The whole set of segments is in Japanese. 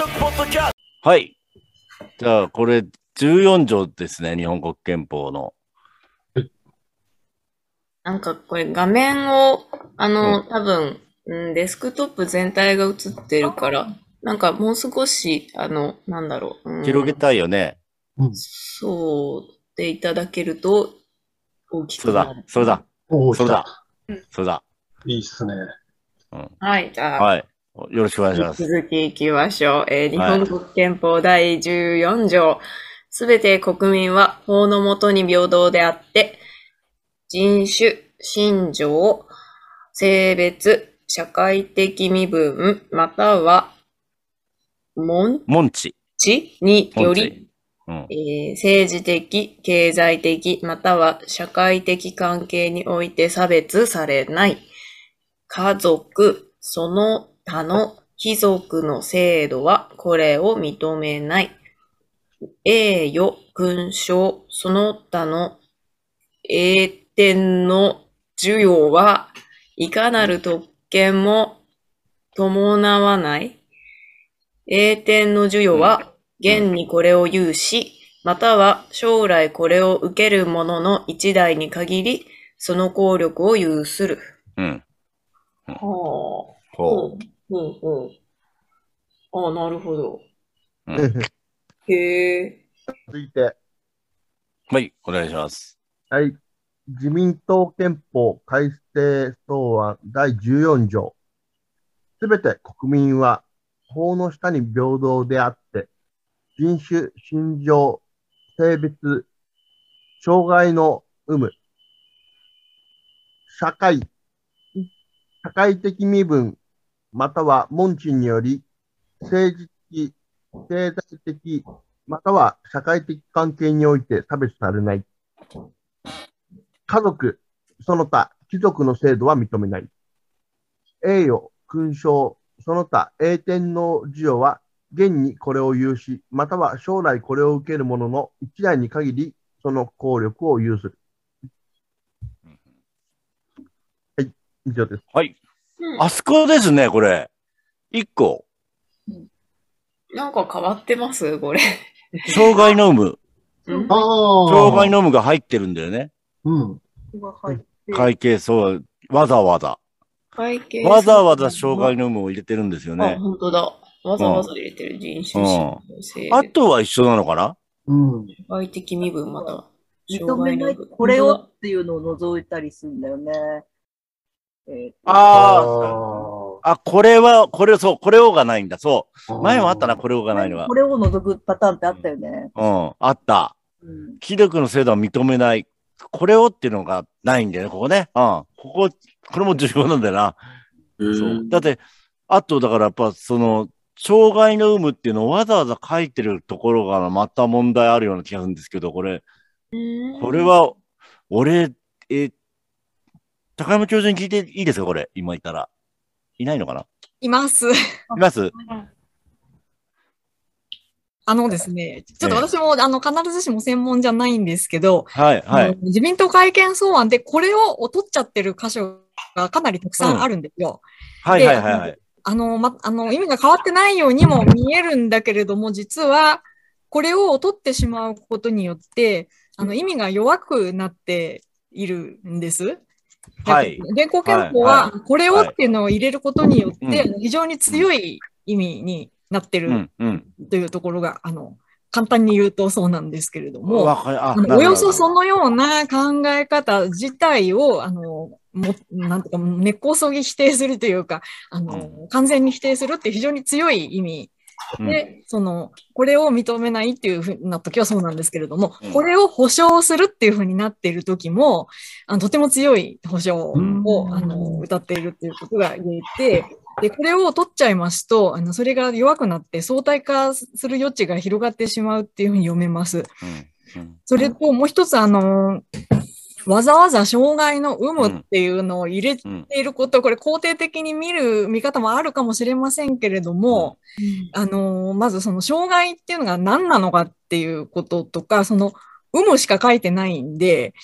トポッドキャストはい。じゃあ、これ、14条ですね、日本国憲法の。なんかこれ画面を、あの、多分、うん、デスクトップ全体が映ってるから、なんかもう少し、あの、なんだろう。うん広げたいよね。そうでいただけると大きそうくなる。、だそうだ、そうだ来た、そうだ。いいっすね。はい、じゃあ、はい。よろしくお願いします。続きいきましょう。えー日はい本国憲法第14条。すべて国民は法の下に平等であって、人種、信条、性別、社会的身分、または、門モンチ。地により、。うん。えー政治的、経済的、または社会的関係において差別されない。家族、その他の貴族の制度はこれを認めない。栄誉、勲章、その他の栄典の授与はいかなる特権も伴わない。栄典の授与は現にこれを有し、または将来これを受ける者の一代に限り、その効力を有する。うん。ほう。ほうほう。ああ、なるほど。う。うんへえ。続いて、はい、お願いします。はい。自民党憲法改正草案第14条。すべて国民は法の下に平等であって、人種、信条、性別、障害の有無、社会、社会的身分、または門地により、政治的、経済的、または社会的関係において差別されない。家族、その他、貴族の制度は認めない。栄誉、勲章、その他、栄典の授与は、現にこれを有し、または将来これを受ける者の一代に限り、その効力を有する。はい、以上です。はい。あそこですね、これ。一個。なんか変わってます？これ。障害の有無。障害の有無が入ってるんだよね。うん。会計そう、わざわざ。会計わざわざ障害の有無を入れてるんですよあ、ね。本当だ。わざわざ入れてる人種、うん性あとは一緒なのかな？うん。社会的身分、または。認めない、これをっていうのを除いたりするんだよね。えーああ。ああ、これは、これ、そう、これをがないんだ。そう。前もあったな、これをがないのはこ。れを除くパターンってあったよね。うん、あった。うん貴族の制度は認めない。これをっていうのがないんだよね、ここね。うん。ここ、これも重要なんだよな。そう。だって、あと、だからやっぱ、その、障害の有無っていうのをわざわざ書いてるところがまた問題あるような気がするんですけど、これ、これは、俺、え、高山教授に聞いていいですかこれ、今いたら。いないのかな？います。います？あのですね、ちょっと私も、あの、必ずしも専門じゃないんですけど、はい、はい。自民党改憲草案でこれを取っちゃってる箇所がかなりたくさんあるんですよ。はい、はい、はいはい。あの、ま、あの、意味が変わってないようにも見えるんだけれども、実は、これを取ってしまうことによって、あの、意味が弱くなっているんです。はい。現行憲法はこれをっていうのを入れることによって、はい非常に強い意味になってる。というところが、あの、簡単に言うとそうなんですけれども、およそそのような考え方自体を、あの、も、なんていうか、根っこをそぎ否定するというか、あの、完全に否定するって非常に強い意味うんで、その、これを認めないっていうふうな時はそうなんですけれども、うん。これを保証するっていうふうになっている時も、あのとても強い保証を、うん。あの、歌っているっていうことが言えて、で、これを取っちゃいますと、あの、それが弱くなって相対化する余地が広がってしまうっていうふうに読めます。それと、もう一つ、あの、わざわざ障害の有無っていうのを入れうんていること、これ肯定的に見る見方もあるかもしれませんけれども、あの、まずその障害っていうのが何なのかっていうこととか、その有無しか書いてないんで、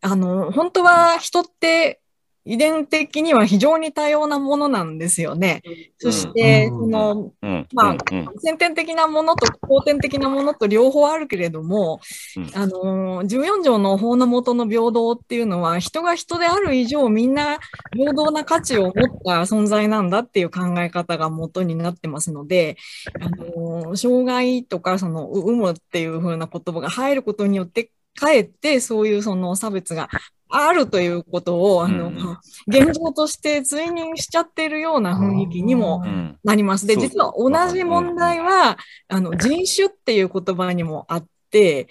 あの、本当は人って遺伝的には非常に多様なものなんですよね。そして、うん。その、うん。まあ先天的なものと後天的なものと両方あるけれども、うん。あのー、14条の法の下の平等っていうのは、人が人である以上、みんな平等な価値を持った存在なんだっていう考え方が元になってますので、あのー障害とか、その、う有無っていう風な言葉が入ることによって、かえってそういうその差別があるということを、あの、うん現状として追認しちゃってるような雰囲気にもうん。なります。で、実は同じ問題は、あの、人種っていう言葉にもあって、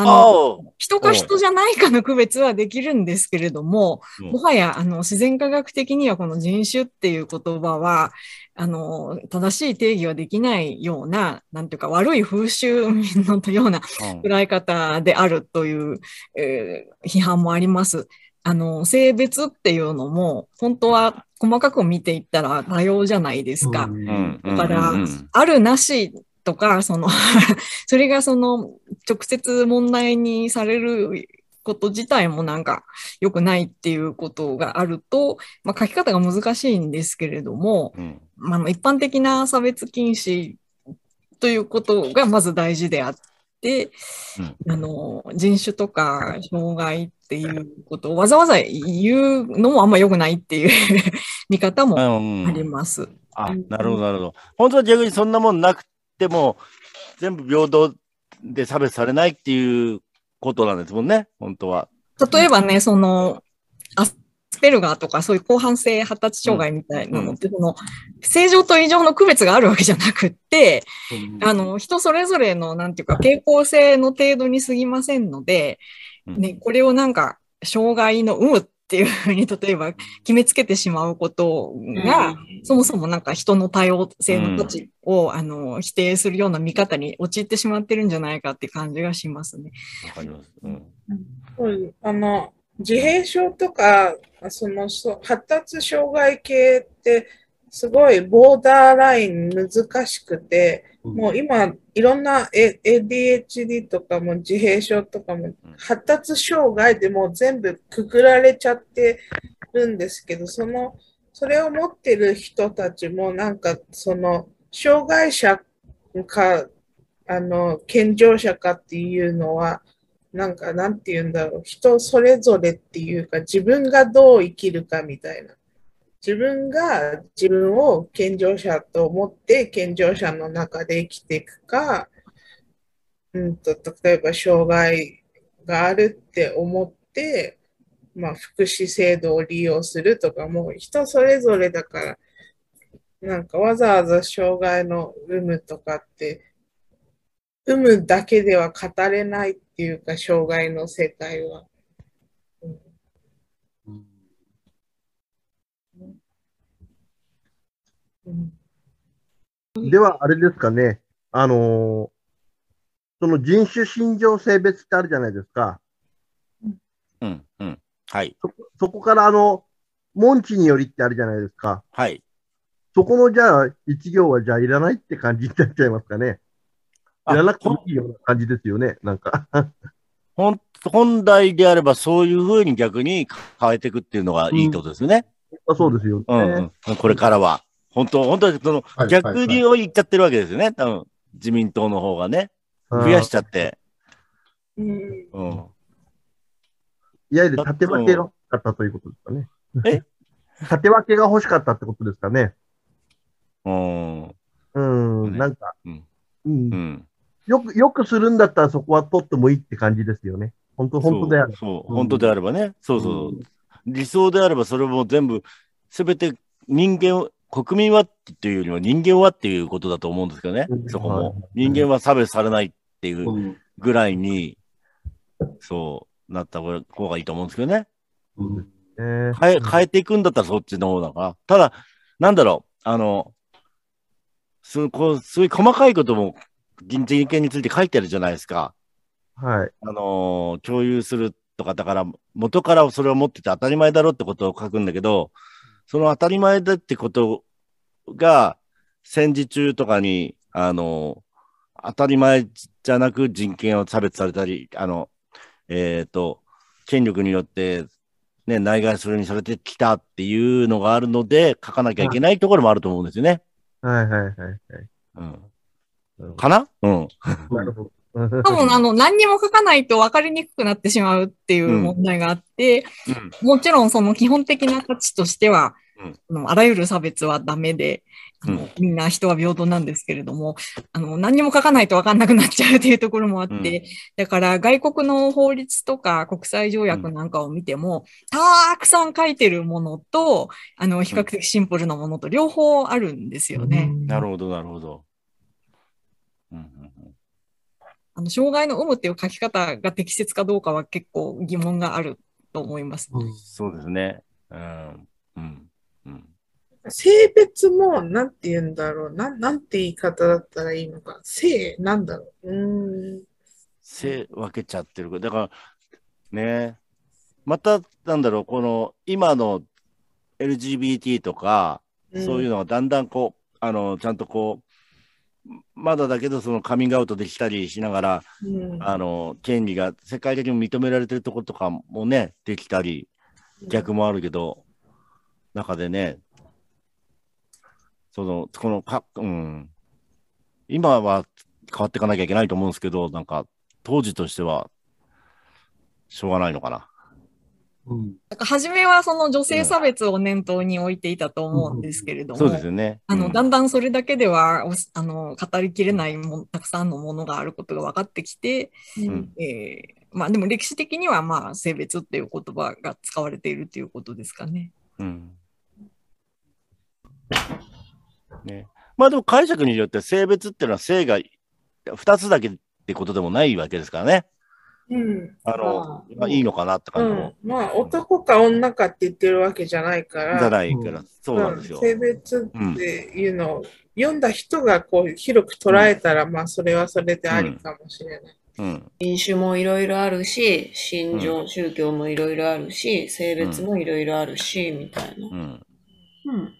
あの、人か人じゃないかの区別はできるんですけれども、うん。もはや、あの、自然科学的にはこの人種っていう言葉は、あの、正しい定義はできないような、なんていうか悪い風習のようなうん。捉え方であるという、えー批判もあります。あの、性別っていうのも、本当は細かく見ていったら多様じゃないですか。うん。だからあるなしとか、その、それがその、直接問題にされること自体もなんか良くないっていうことがあると、まあ、書き方が難しいんですけれども、うんまあ、一般的な差別禁止ということがまず大事であって、あの、人種とか障害っていうことをわざわざ言うのもあんま良くないっていう 見方もうんあります。あ、なるほど、なるほど。本当は逆にそんなもんなくても、全部平等で差別されないっていうことなんですもんね、本当は。例えばね、その、アスペルガーとかそういう広範性発達障害みたいなのって、その、正常と異常の区別があるわけじゃなくって、あの、人それぞれの、なんていうか、傾向性の程度に過ぎませんので、うん。ね、これをなんか、障害の有無っていうふうに、例えば決めつけてしまうことが、そもそもなんか人の多様性の価値を、あの、否定するような見方に陥ってしまってるんじゃないかって感じがしますね。わかります。うん。うんあの自閉症とかそのそ発達障害系ってすごいボーダーライン難しくて、もう今いろんな ADHD とかも自閉症とかも発達障害でもう全部くくられちゃってるんですけど、そのそれを持ってる人たちもなんかその障害者かあの健常者かっていうのはなんか、なんて言うんだろう。人それぞれっていうか、自分がどう生きるかみたいな。自分が自分を健常者と思って、健常者の中で生きていくか、うんと、例えば障害があるって思って、まあ、福祉制度を利用するとか、もう人それぞれだから、なんかわざわざ障害の有無とかって、有無だけでは語れないっていうか、障害の世界は。うんでは、あれですかね。あのーその人種、心情、性別ってあるじゃないですか。うん。うん。はい。そこそこから、あの、門地によりってあるじゃないですか。はい。そこの、じゃあ、一行は、じゃあ、いらないって感じになっちゃいますかね。いらなくてもいいような感じですよね。なんか。本本来であればそういうふうに逆に変えていくっていうのがいいってことですよね。そうですよね。うん、うん。これからは。本当、本当にそのはい逆にを言っちゃってるわけですよね。多分、自民党の方がね。増やしちゃって。うんうん。いわゆる縦分けが欲しかったということですかね。え？縦分けが欲しかったってことですかね。うん。うん、ねなんか、うんうんうん。よく、よくするんだったらそこは取ってもいいって感じですよね。本当、本当である。そうそう、うん本当であればね。そうそう。理想であればそれも全部、すべて人間を、国民はっていうよりは人間はっていうことだと思うんですけどねう。んそこはいも。人間は差別されないっていううんぐらいに、そう、なった方がいいと思うんですけどね。うんえ変え、変えていくんだったらそっちの方だから。ただ、なんだろう、あの、すこうすごい細かいことも人人権について書いてあるじゃないですか。はい。あのー共有するとか、だから、元からそれを持ってて当たり前だろってことを書くんだけど、その当たり前だってことが、戦時中とかに、あのー当たり前じゃなく人権を差別されたり、あの、えっ、と、権力によってね、内外それにされてきたっていうのがあるので、書かなきゃいけないところもあると思うんですよね。はいはいはいはい。うん。かな？うん。なるほど。多分、あの、何にも書かないと分かりにくくなってしまうっていう問題があって、もちろんその基本的な価値としては、あのあらゆる差別はダメで、あのうん。みんな人は平等なんですけれども、あの、何にも書かないと分かんなくなっちゃうっていうところもあって、うん。だから外国の法律とか国際条約なんかを見ても、たくさん書いてるものと、あの、比較的シンプルなものと両方あるんですよね。なるほど、なるほど。うんうんうんあの、障害の有無っていう書き方が適切かどうかは結構疑問があると思います。そうですね。うん。うん。うん。性別も、なんて言うんだろう。なん、なんて言い方だったらいいのか。性、なんだろう。うーん。せ分けちゃってる。だから、ね。また、なんだろう、この、今の LGBT とか、そういうのがだんだんこう、あの、ちゃんとこう、まだだけど、そのカミングアウトできたりしながら、うん。あの、権利が世界的にも認められてるところとかもね、できたり、逆もあるけど、中でね、その、このか、うん、今は変わっていかなきゃいけないと思うんですけど、なんか、当時としては、しょうがないのかな。うんだから初めはその女性差別を念頭に置いていたと思うんですけれども、そうですよね。あの、うんだんだんそれだけでは、おあの、語りきれないもん、たくさんのものがあることが分かってきて、うんえーまあでも歴史的にはまあ性別っていう言葉が使われているっていうことですかね。うん。ね。まあでも解釈によって性別っていうのは性が2つだけってことでもないわけですからね。うん。あの、あまあ、いいのかなってう感じもん。まあ、男か女かって言ってるわけじゃないから。じゃないから、そうなんですようん。性別っていうのを読んだ人がこう広く捉えたら、まあそれはそれでありかもしれない。うん。人種もいろいろあるし、信条、宗教もいろいろあるし、性別もいろいろあるし、みたいな。うん。うん。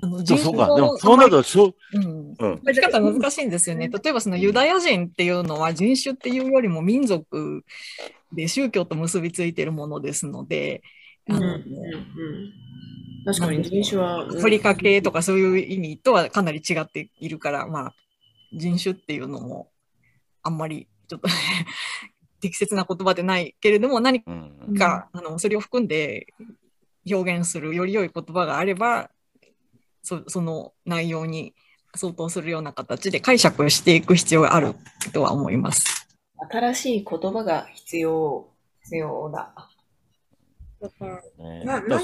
そうか。でもそうなると、しょうんうん。書き方難しいんですよね。例えばそのユダヤ人っていうのは人種っていうよりも民族で宗教と結びついているものですので、あのうん確かに人種は。アフリカ系とかそういう意味とはかなり違っているから、まあ、人種っていうのもあんまりちょっと 適切な言葉でないけれども、何うん。か、あのそれを含んで表現するより良い言葉があれば、そその内容に相当するような形で解釈していく必要があるとは思います。新しい言葉が必要、必要だ。だから、ねななんか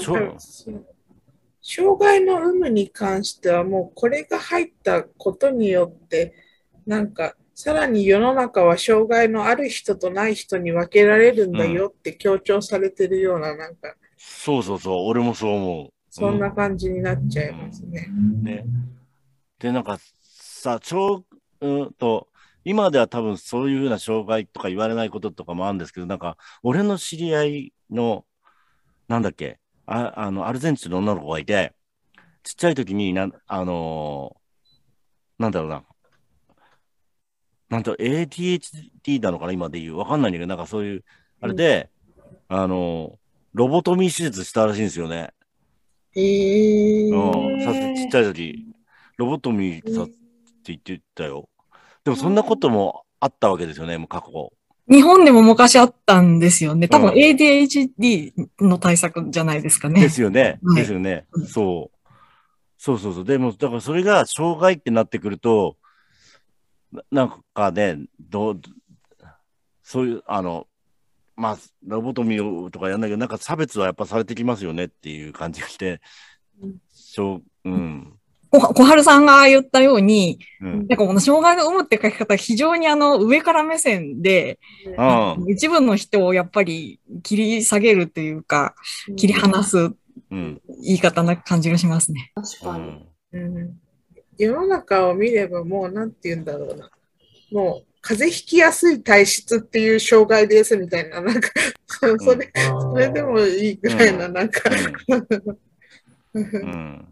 障害の有無に関してはもうこれが入ったことによってなんかさらに世の中は障害のある人とない人に分けられるんだよって強調されてるようななんかそうそうそう、俺もそう思う。そんな感じになっちゃいますね。ね。で、なんかさ、ちょう、うんと、今では多分そういうふうな障害とか言われないこととかもあるんですけど、なんか、俺の知り合いの、なんだっけ、ああの、アルゼンチンの女の子がいて、ちっちゃい時になん、あのーなんだろうな、なんと ADHD なのかな、今で言う。わかんないんだけど、なんかそういう、あれで、あのーロボトミー手術したらしいんですよね。えー、うん、さすちっちゃい時、ロボトミーさって言ってたよ。でもそんなこともあったわけですよね、もう過去。日本でも昔あったんですよね。多分うん ADHD の対策じゃないですかね。ですよね。はいですよねうん。そう。そうそうそう。でも、だからそれが障害ってなってくると、ななんかね、どう、そういう、あの、まあ、ロボトミーとかやんないけど、なんか差別はやっぱされてきますよねっていう感じがしてうん、しょう、うん。こ小春さんが言ったように、うん。なんかこの障害の有無って書き方、非常にあの上から目線で、うん。一部の人をやっぱり切り下げるというか、切り離すうん。言い方な感じがしますね。う確かに。ん。うん世の中を見ればもうなんて言うんだろうな。もう風邪ひきやすい体質っていう障害ですみたいな、なんか、そそれ、それでもいいぐらいな、なんか、うん。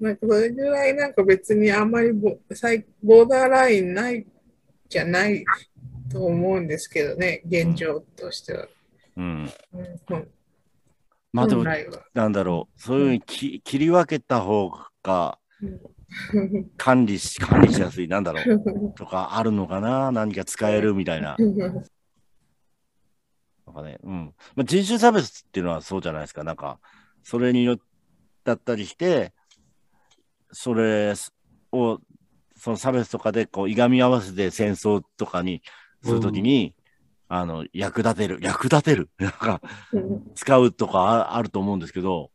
なんかそれぐらいなんか別にあんまりボ最ボーダーラインないじゃないと思うんですけどね、現状としては。うん。うん。うん。まあでもなんだろう、そういうふうにき切り分けた方がうん管理し、管理しやすい、なんだろう、とかあるのかな？何か使えるみたいな。なんかね、うん。まあ、人種差別っていうのはそうじゃないですか。なんか、それによだったりして、それを、その差別とかで、こう、いがみ合わせて戦争とかにするときに、あの、役立てる、役立てる、なんか、使うとかああると思うんですけど、